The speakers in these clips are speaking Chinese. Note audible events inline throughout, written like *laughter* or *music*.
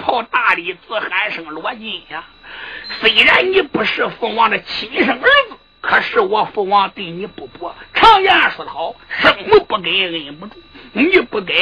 袍大李子喊声罗金呀！虽然你不是父王的亲生儿子，可是我父王对你不薄。常言说得好，生母不给恩不住，你不该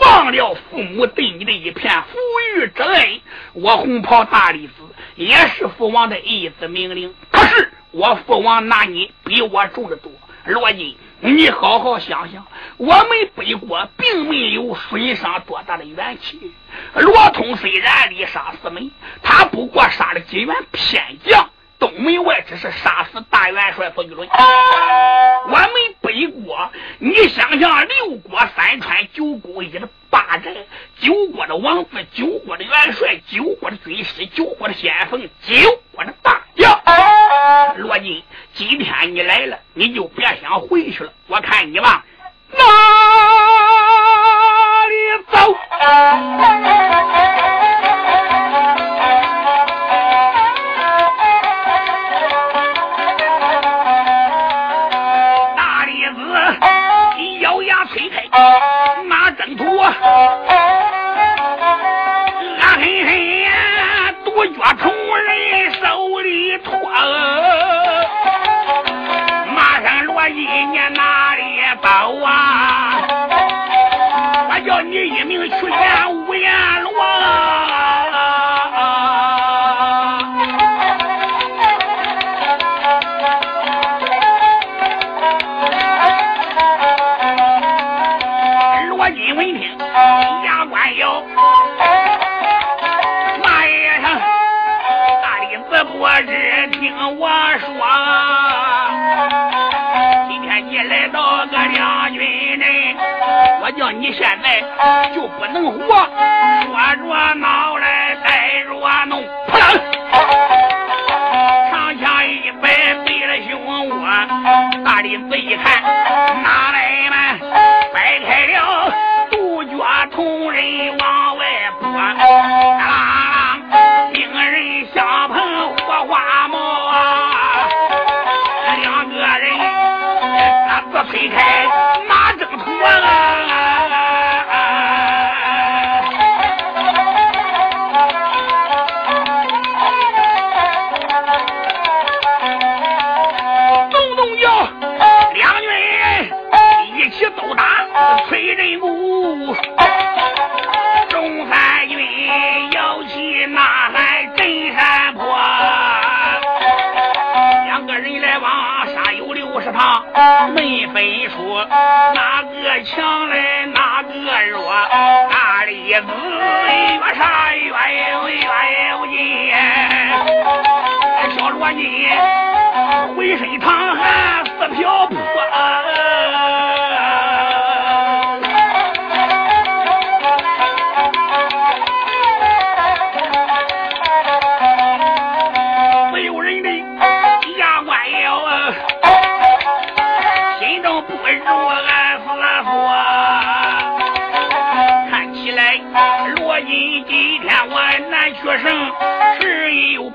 忘了父母对你的一片抚育之恩。我红袍大李子也是父王的一子命令，可是我父王拿你比我重的多，罗金。你好好想想，我们北国并没有损伤多大的元气。罗通虽然力杀四门，他不过杀了几员偏将，东门外只是杀死大元帅冯玉伦。我们北国，你想想，六国三川九国一的霸占，九国的王子，九国的元帅，九国的军师，九国的先锋，九国的大将。罗金，今天你来了，你就别想回去了。我看你往哪里走？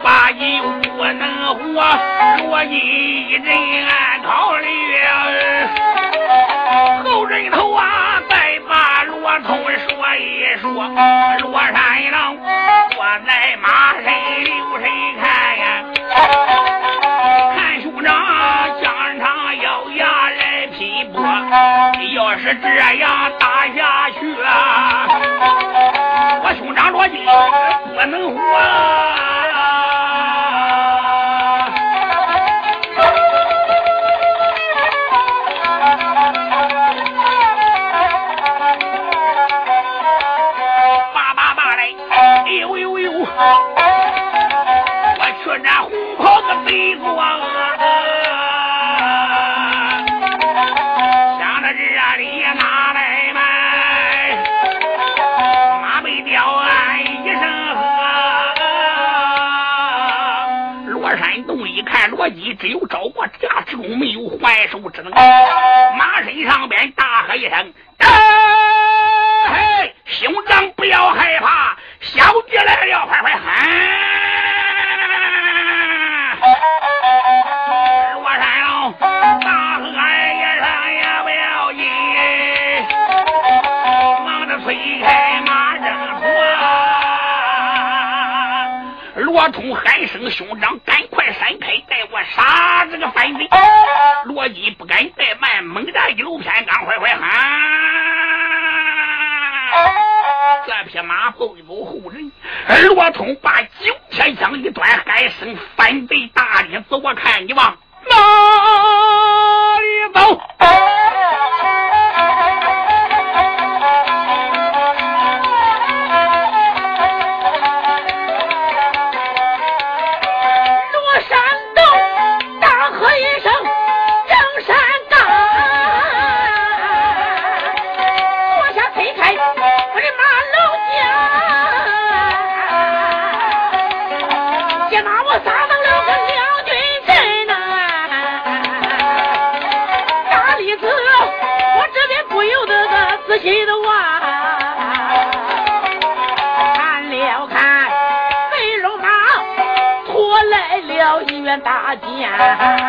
八斤不能活，罗金一人暗考虑，后人头啊，再把罗通说一说。罗山郎坐在马身留神看呀，看兄长疆场咬牙来拼搏，要是这样打下去啊，兄长罗金不能活。没有还手之能。马身上边大喝一声：“嘿，兄长不要害怕，小弟来了，快快喊！”罗山龙大喝一声也不要紧，忙着推开马正坡。罗通喊声：“兄长，赶快闪开，带我杀这个反贼！”罗辑不敢怠慢，猛然一路偏刚，快快喊！这匹马步一走后人，罗通把九天枪一端，喊声：“反贼大力子，我看你往哪大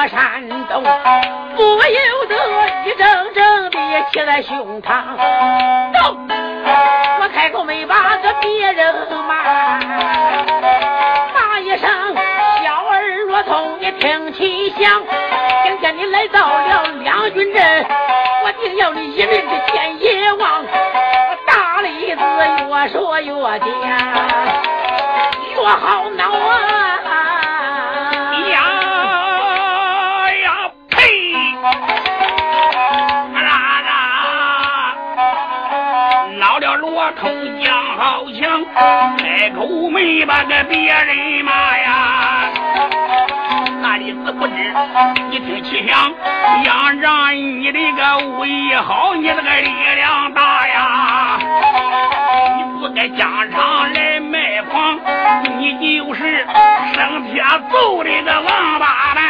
我山东，不由得一阵阵的气在胸膛。走，我开口没把个别人骂，骂一声小儿若童，你听其响。今天你来到了个别人骂呀。那里子不知，你听其响，仰仗你的个武艺好，你这个力量大呀。你不该疆场来卖房，你就是生铁揍的个王八蛋。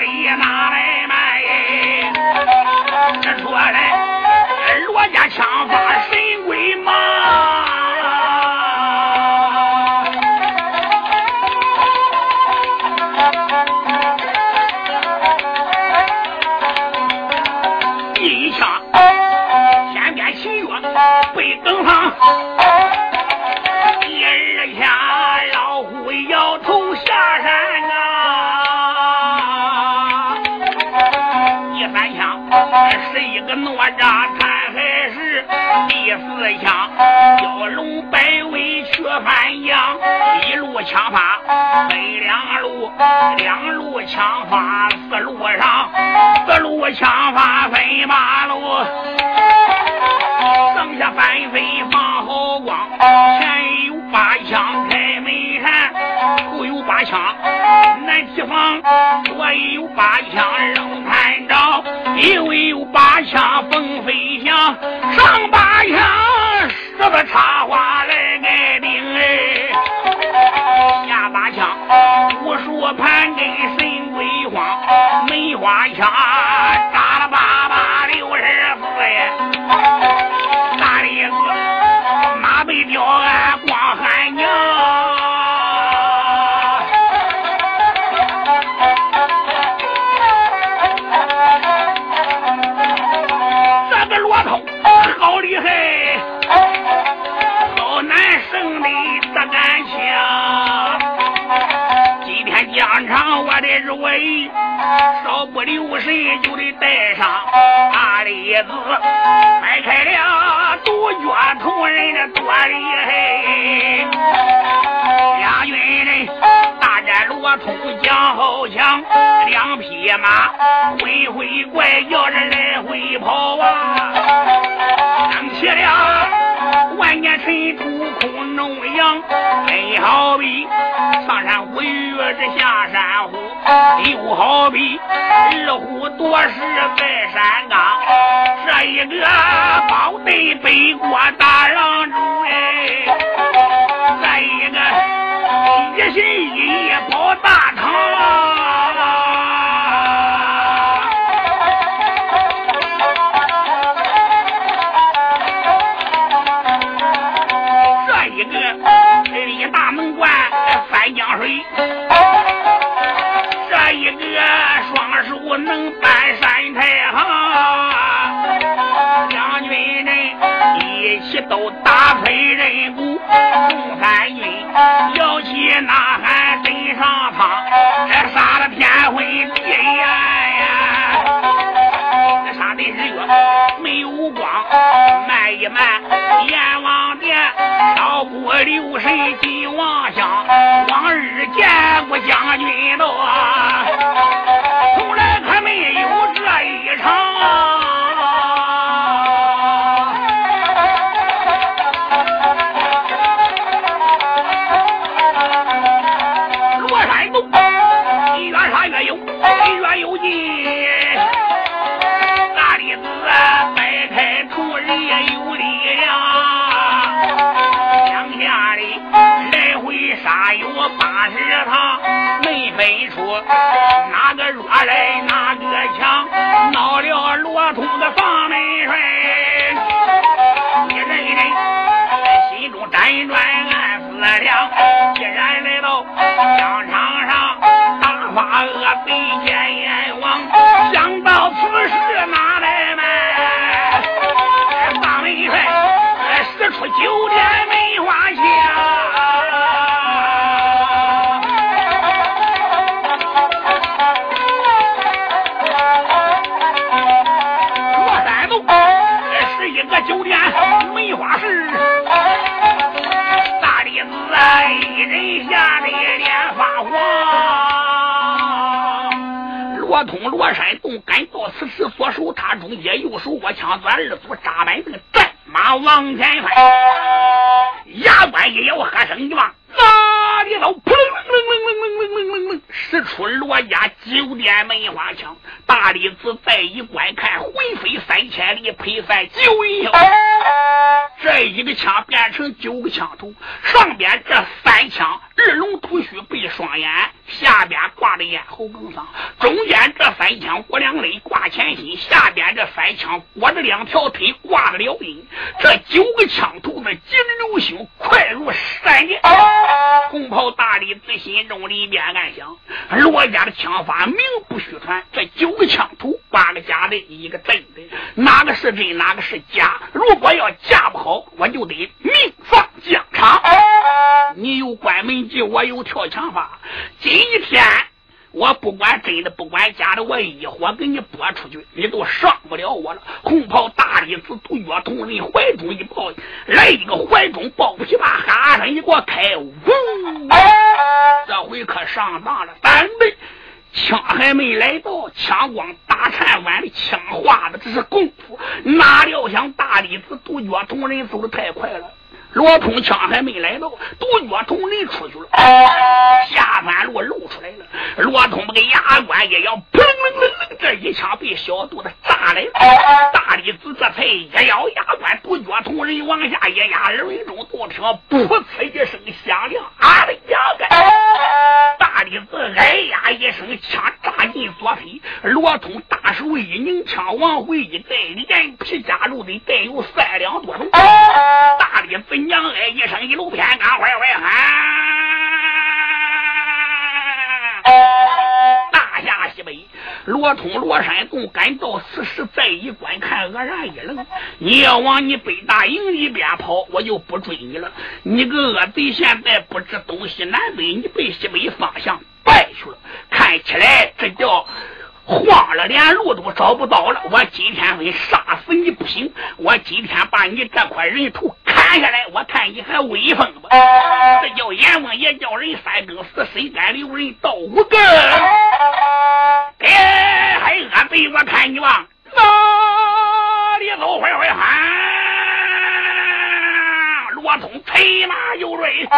里拿来卖。这说来，罗家枪法神枪法分两路，两路枪法四路上，四路枪法分八路。上下翻飞放好光，前有八枪开门山，后有八枪南提防，左有八枪扔探照，右有八枪风飞翔，上八枪十个插花盘稍不留神就得带上大李子，迈开了独脚同人的多厉害。两军人大战罗通将好强，两匹马回回怪叫着来回跑啊，升起了万年尘土空中扬，真好比上山虎遇着下山虎，又好比二虎夺食在山岗，这一个包对北国大郎中哎，再一个。一心一起都打退人骨，中山军。摇旗呐喊，登上苍，这杀的天昏地暗呀！这杀的日月没有光，慢一慢，阎王殿少不留神进王乡，往日见过将军都，是他没分出哪个弱来哪个强，闹了罗通的房门栓。一人人心中辗转暗思量，既然来到疆场上，大发恶贼见阎王，想到此事哪来慢？房门栓使出九天梅花枪。通罗山洞，赶到此时，左手插中间，右手握枪，转二足扎满那个战马往前翻，牙关一咬，喝声一望，哪里走？扑棱！使出罗家九点梅花枪。大李子再一观看，魂飞三千里，配散九云霄。这一个枪变成九个枪头，上边这三枪二龙吐须背双眼，下边挂着咽喉梗上，中间这三枪裹两肋挂前心，下边这三枪裹着两条腿挂着了阴。这九个枪头子急如流星，快如闪电。红袍大李子心中里边暗想：罗家的枪法名不虚传，这九个枪头八个假的，一个真的，哪个是真，哪个是假？如果要架不好，我就得命丧疆场。你有关门技，我有跳墙法。今天我不管真的，不管假的，我一火给你拨出去，你都上不了我了。红袍大李子独约同人怀中一抱，来一个怀中抱琵琶，哈声一给我开，呜！这回可上当了，反对。枪还没来到，枪光打颤完的枪花的这是功夫，哪料想大李子独脚同人走的太快了，罗通枪还没来到，独脚同人出去了，下山路露出来了，罗通那个牙关一咬，砰楞楞楞，这一枪被小肚子炸来了，大李子这才一咬牙关，独脚同人往下一压，耳尾中都听噗呲一声响亮，啊的牙根，大李子哎呀一声。枪扎进左腿，罗通大手一拧，枪往回一带，连皮夹肉的带有三两多重。大李子娘哎一声，一路偏干坏坏喊，大下西北。罗通、罗山洞赶到此时，再一观看，愕然一愣。你要往你北大营里边跑，我就不追你了。你个恶贼，现在不知东西南北，你奔西北方向败去了。看起来这叫。慌了，连路都找不到了。我今天非杀死你不行！我今天把你这块人头砍下来，我看你还威风不？这叫阎王爷叫人三更死，谁敢留人到五更？哎，还恶贼！我看你往哪里走？快快喊！罗通催马就追。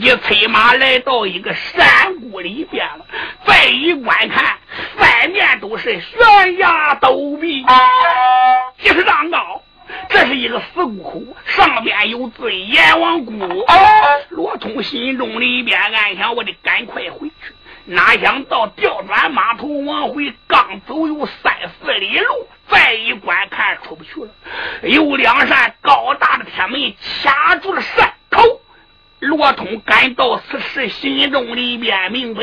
一催马来到一个山谷里边了。再一观看，三面都是悬崖陡壁，几十丈高。这是一个死谷口，上边有字“阎王谷”。罗通心中里边暗想：我得赶快回去。哪想到调转马头往回，刚走有三四里路，再一观看出不去了。有两扇高大的铁门卡住了山。罗通感到此时，心中里边明白。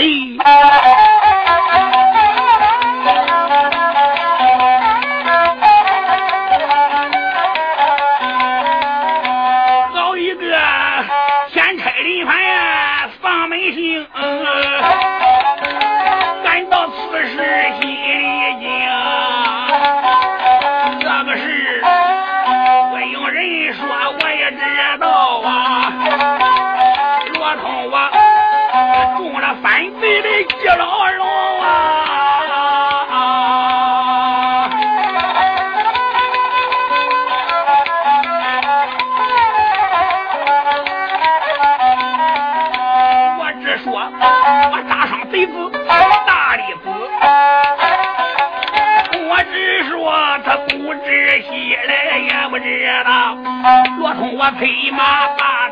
我催马把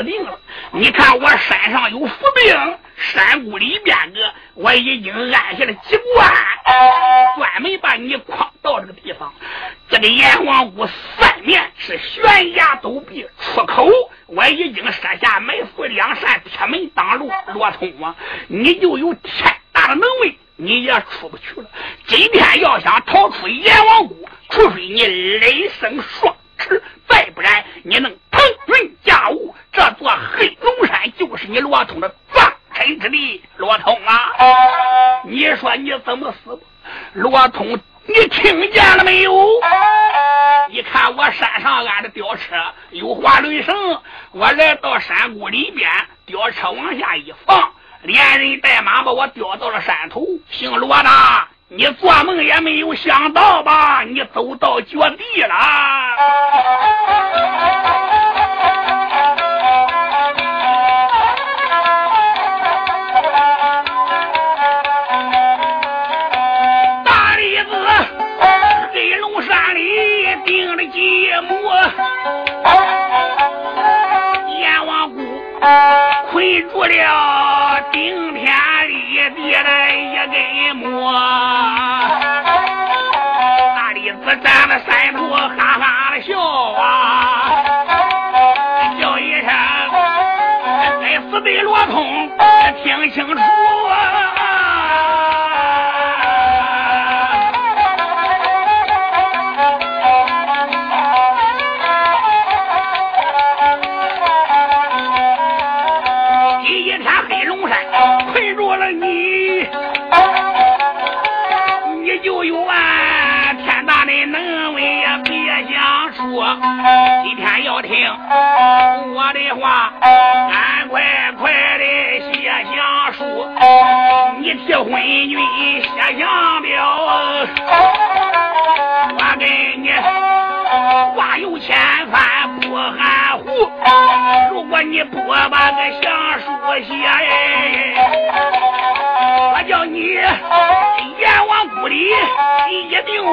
死定了！你看我山上有伏兵，山谷里边个我已经安下了机关，专门把你诓到这个地方。这个阎王谷三面是悬崖陡壁，出口我已经设下埋伏两扇铁门挡路。罗通啊，你就有天大的能为，你也出不去了。今天要想逃出阎王谷，除非你雷声双翅，再不然你能腾云驾雾。这座黑龙山就是你罗通的葬身之地。罗通啊，你说你怎么死？罗通。你听见了没有？你看我山上安的吊车有滑轮绳，我来到山谷里边，吊车往下一放，连人带马把我吊到了山头。姓罗的，你做梦也没有想到吧？你走到绝地了。不了顶天立地的一根木，大李子站在山头哈哈的笑啊，叫一声：“该死的罗通，听清楚！”啊今天要听我的话，赶快快的写降书，你替昏君写降表。我给你话有千帆不含糊，如果你不把个降书写，我叫你阎王谷里一定无。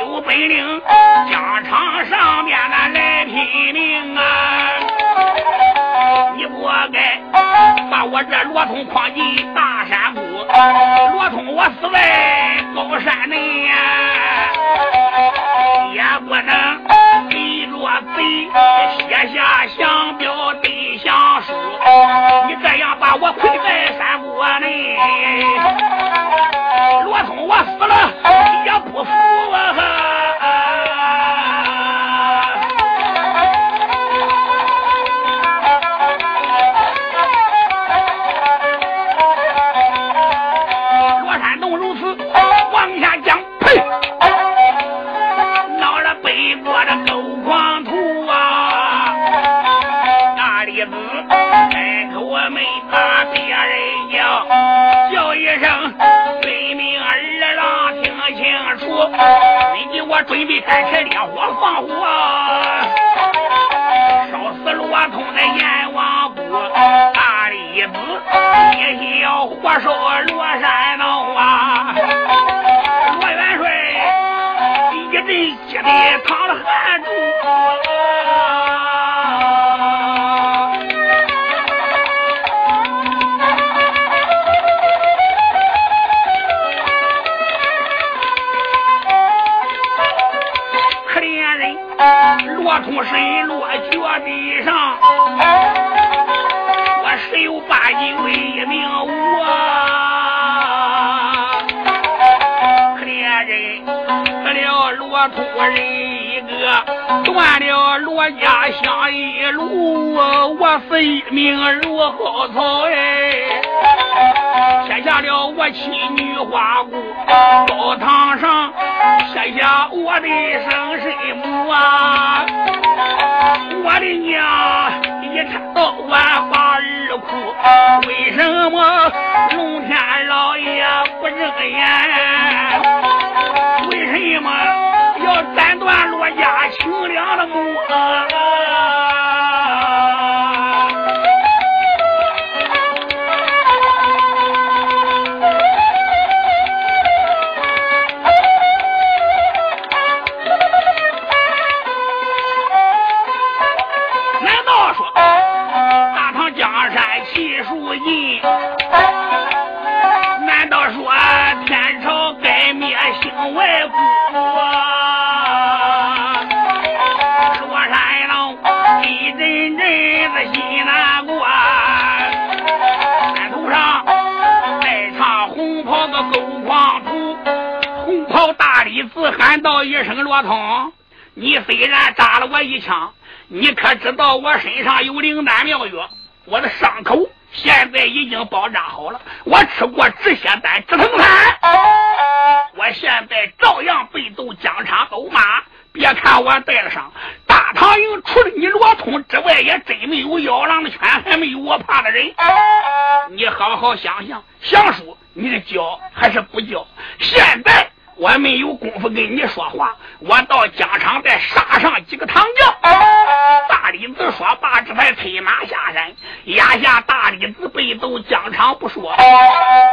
有本领，疆场上面那来拼命啊！你不该把我这罗通诓进大山谷，罗通我死在高山内呀，也不能背着贼写下降表对降书，你这样把我困在山谷内，我死了也。不服啊！罗山洞如此往下讲，呸！闹了北国的狗狂徒啊！大李子你给我准备开柴烈火放火，烧死罗通的阎王谷，大李子也要火烧罗山洞啊！罗元帅一阵急的淌了汗珠。地上，我十有八九为一命无啊！可怜人死了罗土人一个，断了罗家香一路，我分命如好草哎。撇下了我妻女花姑，高堂上撇下我的生身母啊！我的娘一天到晚把儿哭，为什么龙天老爷不睁眼？为什么要斩断罗家清凉的如意。难道说天朝该灭姓外国？罗山龙一阵阵子心难过，山头上再唱红袍个狗狂徒，红袍大理寺喊道一声罗通，你虽然扎了我一枪。你可知道我身上有灵丹妙药？我的伤口现在已经包扎好了，我吃过止血丹、止疼丹，我现在照样被斗疆场走马。别看我带了伤，大唐营除了你罗通之外，也真没有妖狼的犬，还没有我怕的人。你好好想想，想输你是交还是不交？现在。”我没有功夫跟你说话，我到疆场再杀上几个唐将。大李子说罢，这才催马下山。压下大李子被斗疆场不说，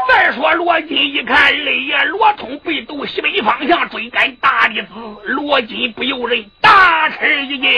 再说罗金一看二爷罗通被斗西北方向追赶大李子，罗金不由人大吃一惊。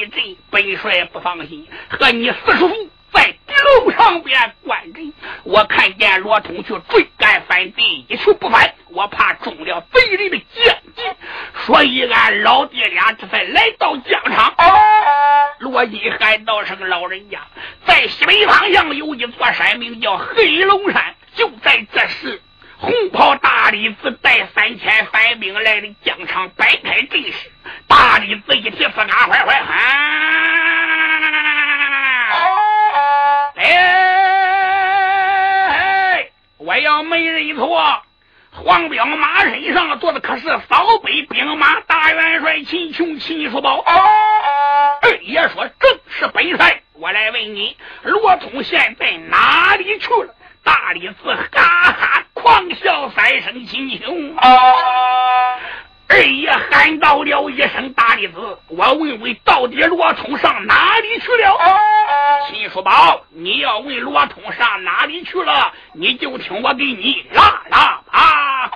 一阵。本帅不放心，和你四叔在敌楼上边观阵。我看见罗通去追赶反贼，一去不返，我怕中了贼人的奸计，所以俺老爹俩这才来到疆场。罗金喊道声：“老人家，在西北方向有一座山，名叫黑龙山。就在这时，红袍大理寺带三千反兵来的疆场摆开阵势，大理寺一提四嘎坏坏喊。我要没认错，黄彪马身上坐的可是扫北兵马大元帅秦琼秦叔宝。二爷说正是本帅，我来问你，罗通现在哪里去了？大理寺哈哈狂笑三声，秦琼。二爷喊到了一声：“大弟子，我问问，到底罗通上哪里去了？”秦叔宝，你要问罗通上哪里去了，你就听我给你拉拉吧。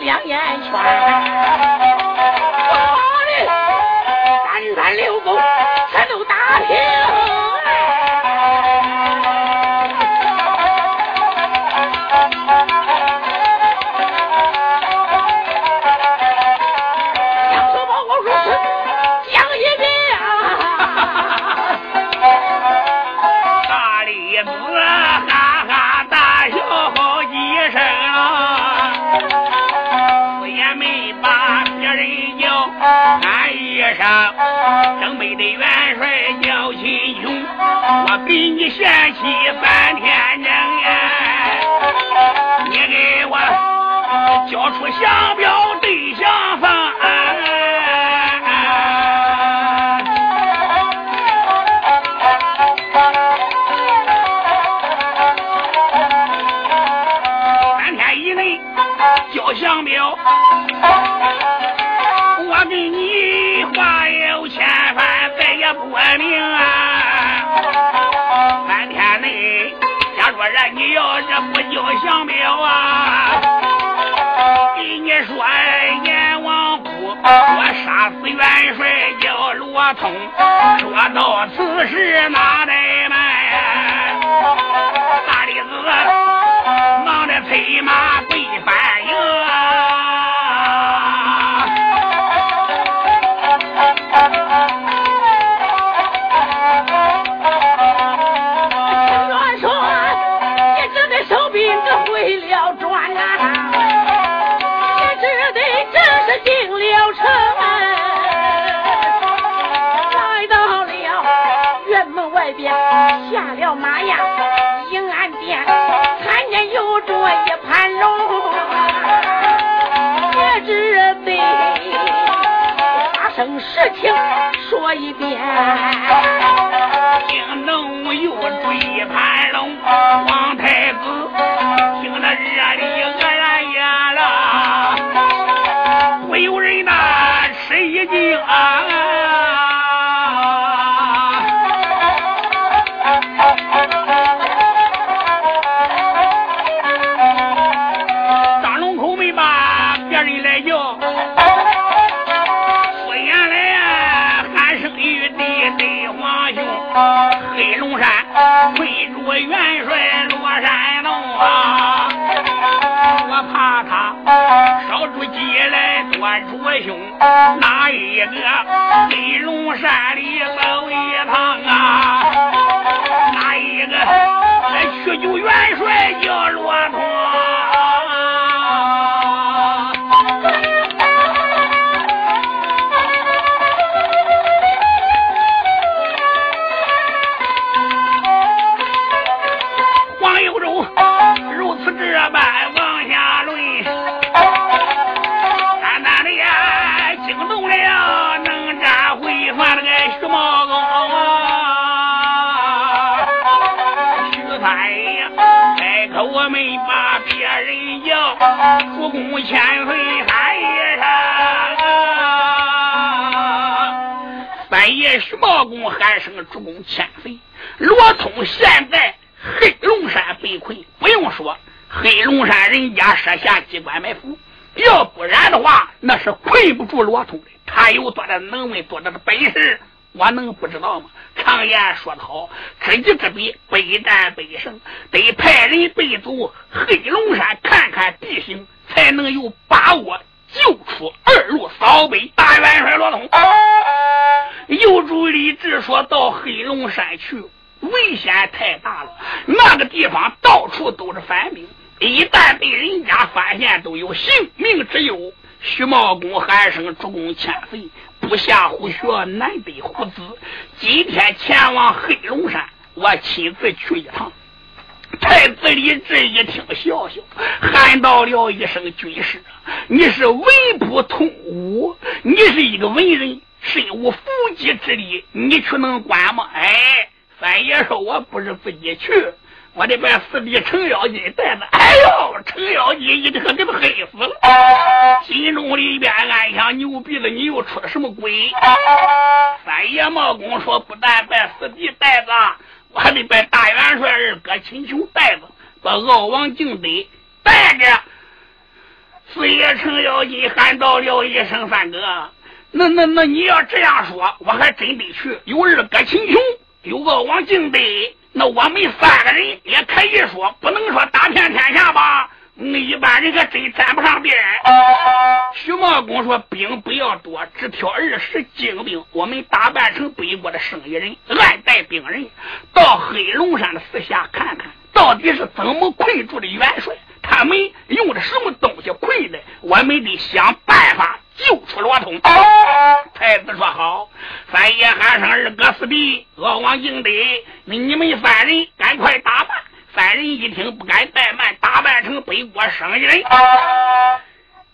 两眼良言你要是不叫降表啊，给你说阎王府，我杀死元帅叫罗通，说到此时哪来卖？大李子忙着催马奔反营。事情说一遍。惊动又追盘龙，王太子兄，哪一个黑龙山里主公千岁三爷上啊！三爷徐茂公喊声主公千岁，罗通现在。黑龙山被困，不用说，黑龙山人家设下机关埋伏，要不然的话，那是困不住罗通的。他有多大能耐，多大的本事，我能不知道吗？常言说得好，知己知彼，百战百胜。得派人背走黑龙山，看看地形，才能有把握救出二路扫北大元帅罗通。有主李治说到黑龙山去。危险太大了，那个地方到处都是反兵，一旦被人家发现，都有性命之忧。徐茂公喊声：“主公千岁，不下虎穴，难得虎子。今天前往黑龙山，我亲自去一趟。”太子李治一听，笑笑，喊道了一声：“军师，你是文不通武，你是一个文人，身无缚鸡之力，你去能管吗？”哎。三爷说：“我不是自己去，我得把四弟程咬金带着。”哎呦，程咬金一听给他黑死了，心中里边暗想：牛逼了，你又出了什么鬼？三爷毛公说：“不但把四弟带着，我还得把大元帅二哥秦琼带着，把傲王敬德带着。”四爷程咬金喊到了一声：“三哥，那那那你要这样说，我还真得去。有二哥秦琼。”有个王敬德，那我们三个人也可以说，不能说打遍天下吧。那一般人可真沾不上边。徐茂公说：“兵不要多，只挑二十精兵，我们打扮成北国的生意人，暗带兵人，到黑龙山的四下看看，到底是怎么困住的元帅？他们用的什么东西困的？我们得想办法。”救出罗通，太子说好。三爷喊声二哥四弟，敖王敬德，你们三人赶快打扮。三人一听不敢怠慢，打扮成北国生意人，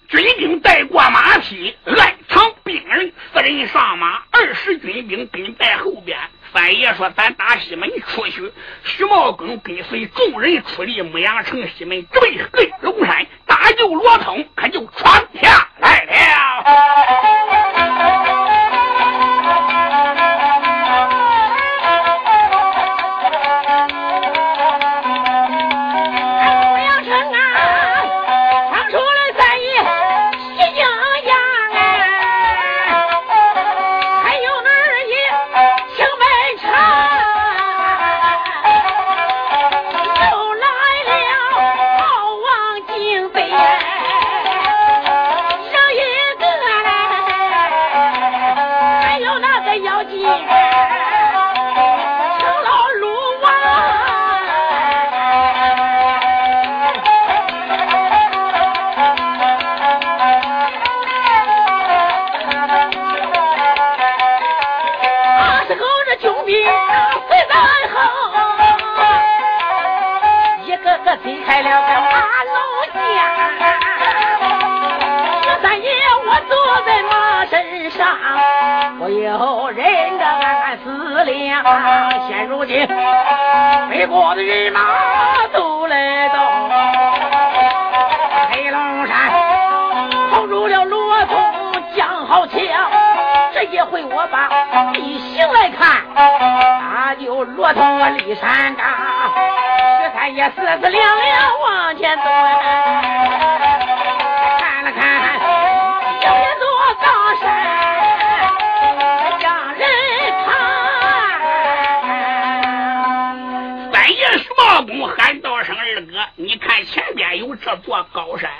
军兵带过马匹，暗藏兵人，四人上马，二十军兵跟在后边。三爷说：“咱打西门出去。”徐茂公跟随众人出离牧羊城西门，直奔黑龙山，打救罗通，可就闯下来了。现如今，北国的人马都来到黑龙山，碰住了罗通将好枪。这一回我把地形来看，那就罗通我立山岗。十三爷四四两两往前走，看了看，有一座高山，这座高山。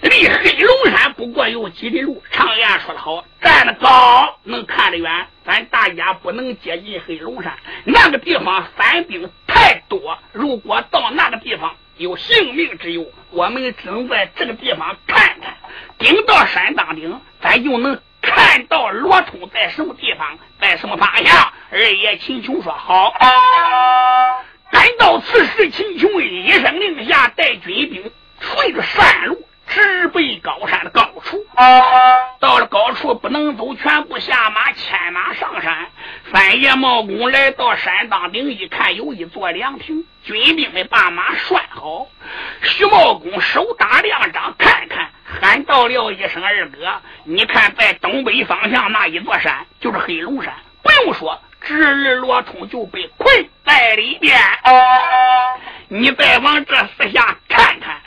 离黑龙山不过有几里路，常言说得好，站得高能看得远。咱大家不能接近黑龙山，那个地方反兵太多。如果到那个地方有性命之忧，我们只能在这个地方看看。顶到山当顶，咱就能看到罗通在什么地方，在什么方向。二爷秦琼说好。赶到此时，秦琼一声令下，带军兵顺着山路。直奔高山的高处，到了高处不能走，全部下马牵马上山。三爷茂公来到山当顶一看，有一座凉亭，军兵们把马拴好。徐茂公手打两掌，看看，喊道了一声：“二哥，你看在东北方向那一座山，就是黑龙山。不用说，侄儿罗通就被困在里边。你再往这四下看看。”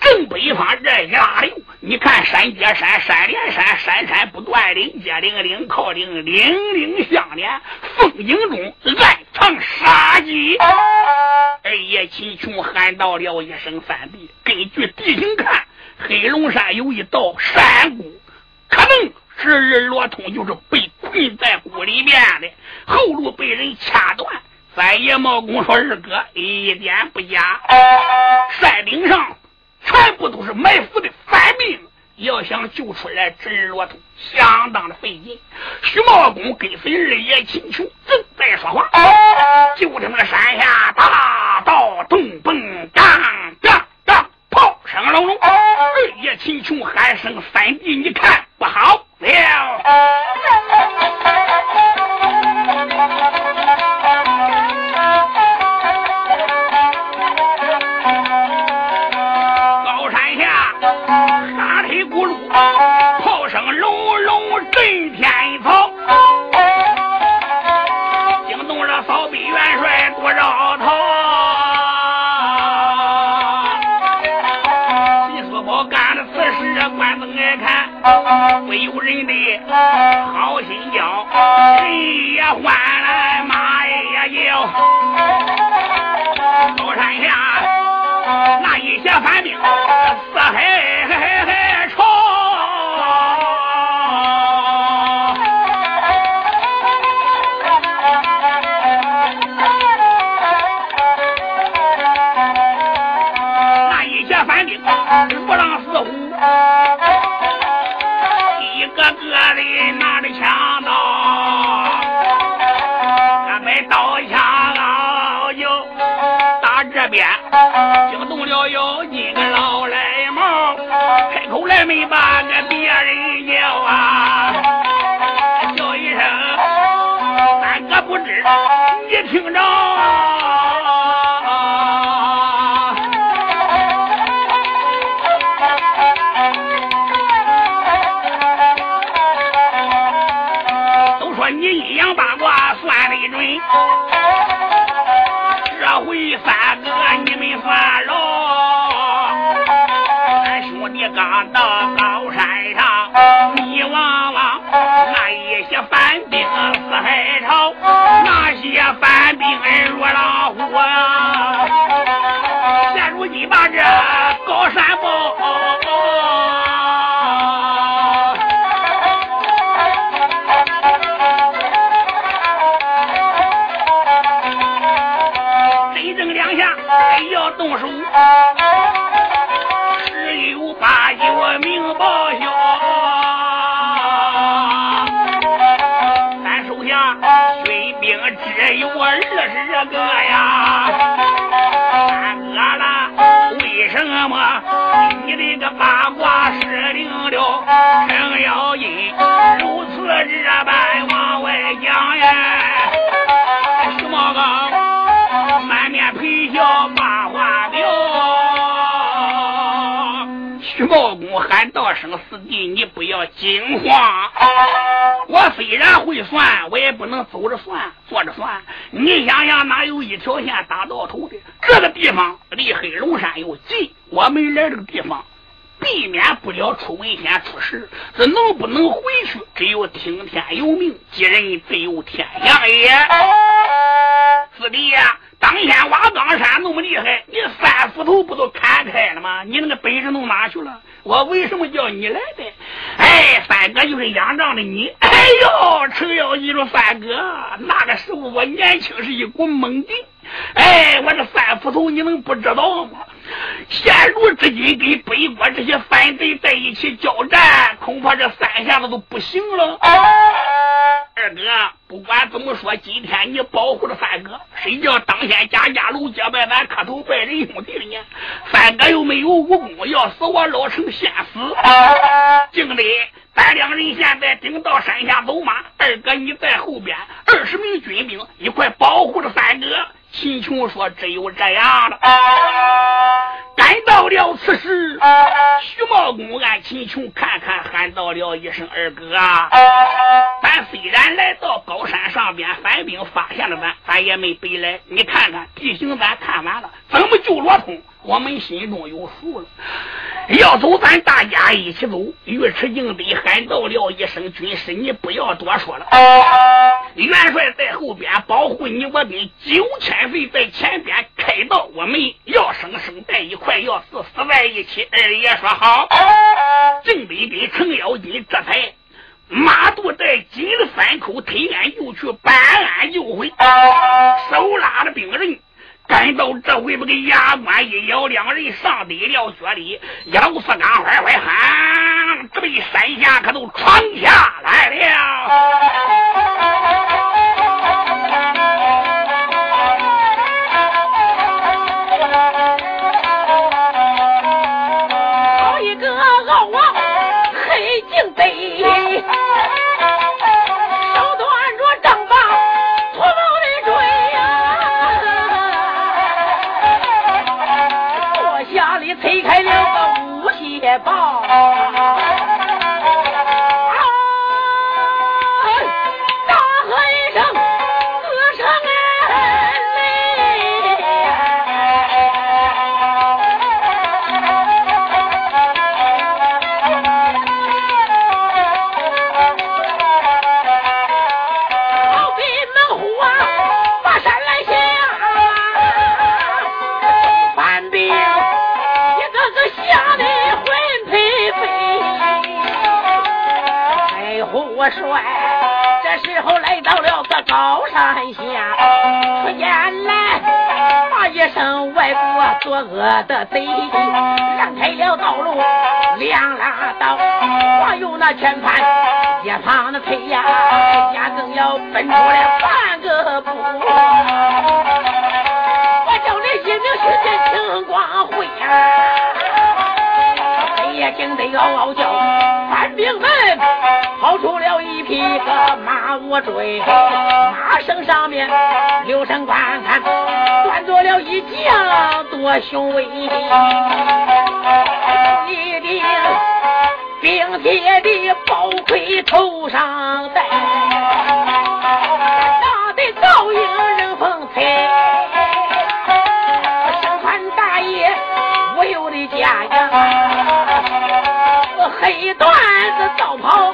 正北方这一大溜，你看山接山，山连山，山山不断，岭接岭，岭靠岭，岭岭相连，风景中暗藏杀机。二爷秦琼喊道了一声：“三弟，根据地形看，黑龙山有一道山谷，可能侄儿罗通就是被困在谷里面的，后路被人掐断。”三爷茂公说：“二哥一点不假，山顶上。”全部都是埋伏的反兵，要想救出来侄儿罗通，相当的费劲。徐茂公跟随二爷秦琼正在说话，就听那山下大道咚蹦当当当，炮声隆隆。二爷秦琼喊声：“三弟，你看不好了！” *laughs* 人的好心叫，人也换来，马也叫。高山下那一些反兵，四海个个的拿着枪刀，俺们刀枪老就打这边，惊动了妖精个老来毛，开口来没把个别人叫啊，叫一声三哥不知，你听着。水兵只有我二十个呀，饿了，为什么你的个八卦失灵了？程咬金如此这般往外讲。道声：“四弟，你不要惊慌。我虽然会算，我也不能走着算，坐着算。你想想，哪有一条线打到头的？这个地方离黑龙山又近，我们来这个地方。”避免不了出危险出事，这能不能回去？只有听天由命，吉人自有天相也。四弟呀，当天挖冈山那么厉害，你三斧头不都砍开了吗？你那个本事弄哪去了？我为什么叫你来的？哎，三哥就是仰仗的你。哎呦，程咬金说三哥，那个时候我年轻是一股猛劲。哎，我这三斧头你能不知道吗？现如至今跟北国这些反贼在一起交战，恐怕这三下子都不行了。二哥，不管怎么说，今天你保护了三哥，谁叫当先家家楼结拜，咱磕头拜仁兄弟呢？三哥又没有武功，要死我老成先死。敬礼。咱两人现在顶到山下走马，二哥你在后边，二十名军兵一块保护着三哥。秦琼说：“只有这样了。”赶到了此时，徐茂公按秦琼看看，喊到了一声：“二哥啊！咱虽然来到高山上边，反兵发现了咱，咱也没白来。你看看地形，咱看完了，怎么救罗通？我们心中有数了。”要走，咱大家一起走。尉迟敬德喊到了一声：“军师，你不要多说了。元帅在后边保护你，我跟九千岁在前边开道。我们要生生在一块，要死死在一起。”二爷说好。敬德跟程咬金这才马肚带金的三口推鞍就去搬俺就回，手拉着兵刃。赶到这回，不给牙关一咬，两人上得了脚里，一路四岗坏坏喊，这一山下可都闯下来了。山下出现来，骂一声外国作恶的贼，让开了道路，两拉道，我有那全盘一旁的推呀，家更要分出来半个步。我叫你一命须见青光辉呀，黑夜惊得嗷嗷叫，官兵们跑出了一匹个马我追，马绳上面留神观看，端坐了一将。多雄伟，一顶冰铁的宝盔头上戴，那的倒影人风采，身穿大叶无忧的甲呀，黑缎子道袍，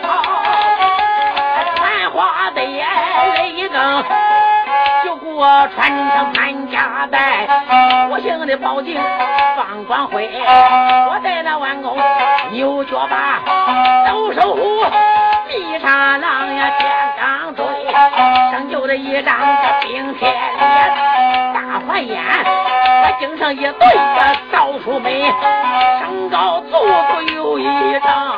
我穿上潘家带。不幸的报警，放光辉。我在那弯弓，牛角把，抖手虎，密杀狼呀，天刚追，生就的一张冰天脸，大环眼，我精上一对个到处美，身高足足有一丈，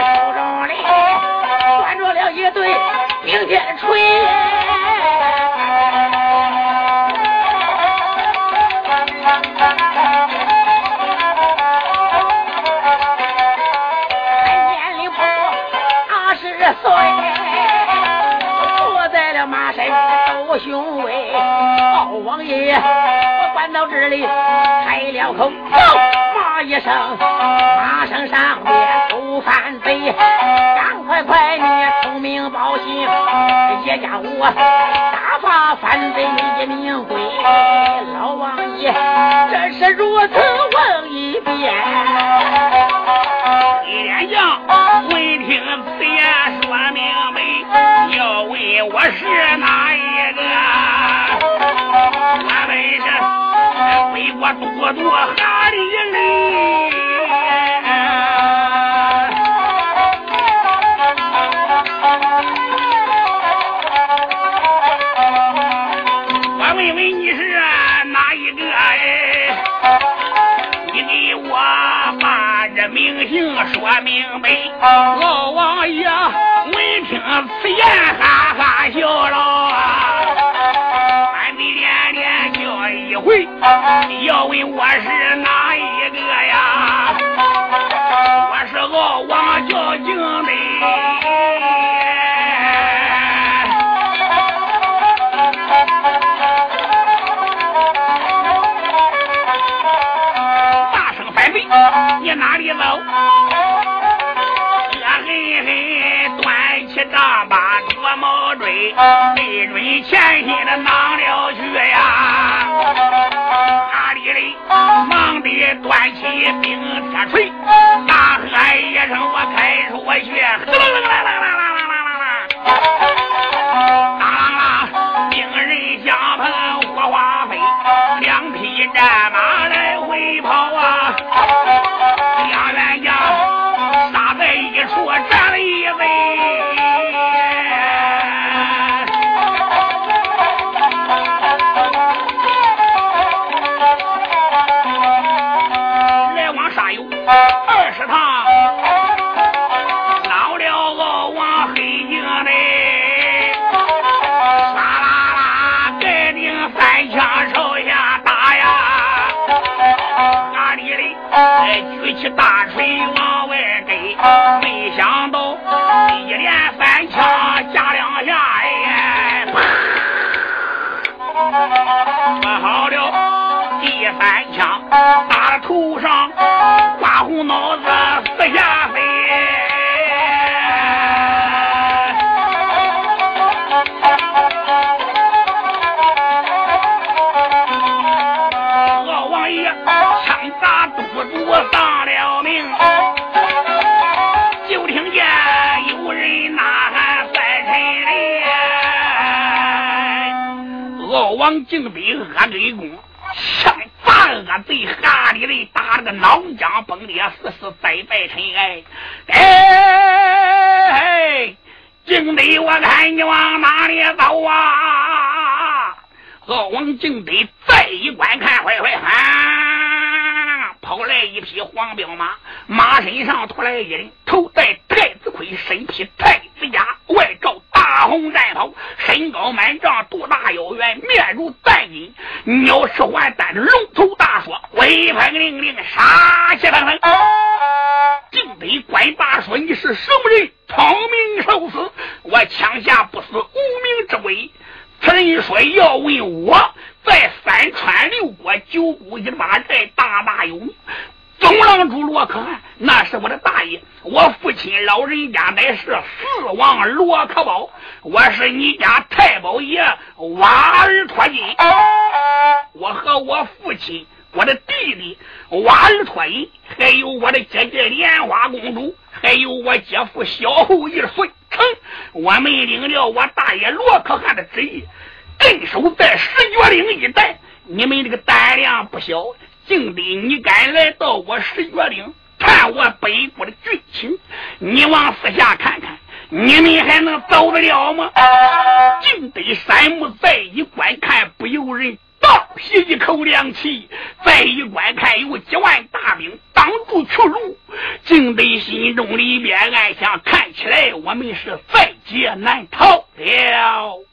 手中里端着了一对冰天锤。雄伟，老王爷，我关到这里开了口，走，骂一声，马上上边偷犯贼，赶快快你出名报信，叶家武打发反贼一名归。老王爷，这是如此问一遍。李连将请别说明白，要问我是哪一个？我本是为国多多哈里嘞。老王爷闻听此言，哈哈笑了啊。俺得连连叫一回，要问我是毛锥，对准前心的囊了去呀！哪里嘞？忙地端起冰铁锤，大喝一声：“我开出去！”啦啦啦啦啦啦啦啦啦！当啷，兵刃相碰，火花飞，两匹战马来回跑啊！敬北官大说：“你是什么人？聪明受死！我枪下不死无名之鬼。”此人说：“要问我在三川六国九股一马寨大大有名。总郎主罗可汗，那是我的大爷。我父亲老人家乃是四王罗可宝，我是你家太保爷瓦尔托金。我和我父亲、我的弟弟瓦尔托银，还有我的姐姐莲花公主，还有我姐夫小后一孙成，我们领了我大爷罗可汗的旨意，镇守在石觉岭一带。你们这个胆量不小。”竟得你敢来到我石觉岭探我北国的军情？你往四下看看，你们还能走得了吗？*laughs* 敬得山木再一观看，不由人倒吸一口凉气，再一观看，有几万大兵挡住去路，竟得心中里边暗想：看起来我们是在劫难逃了。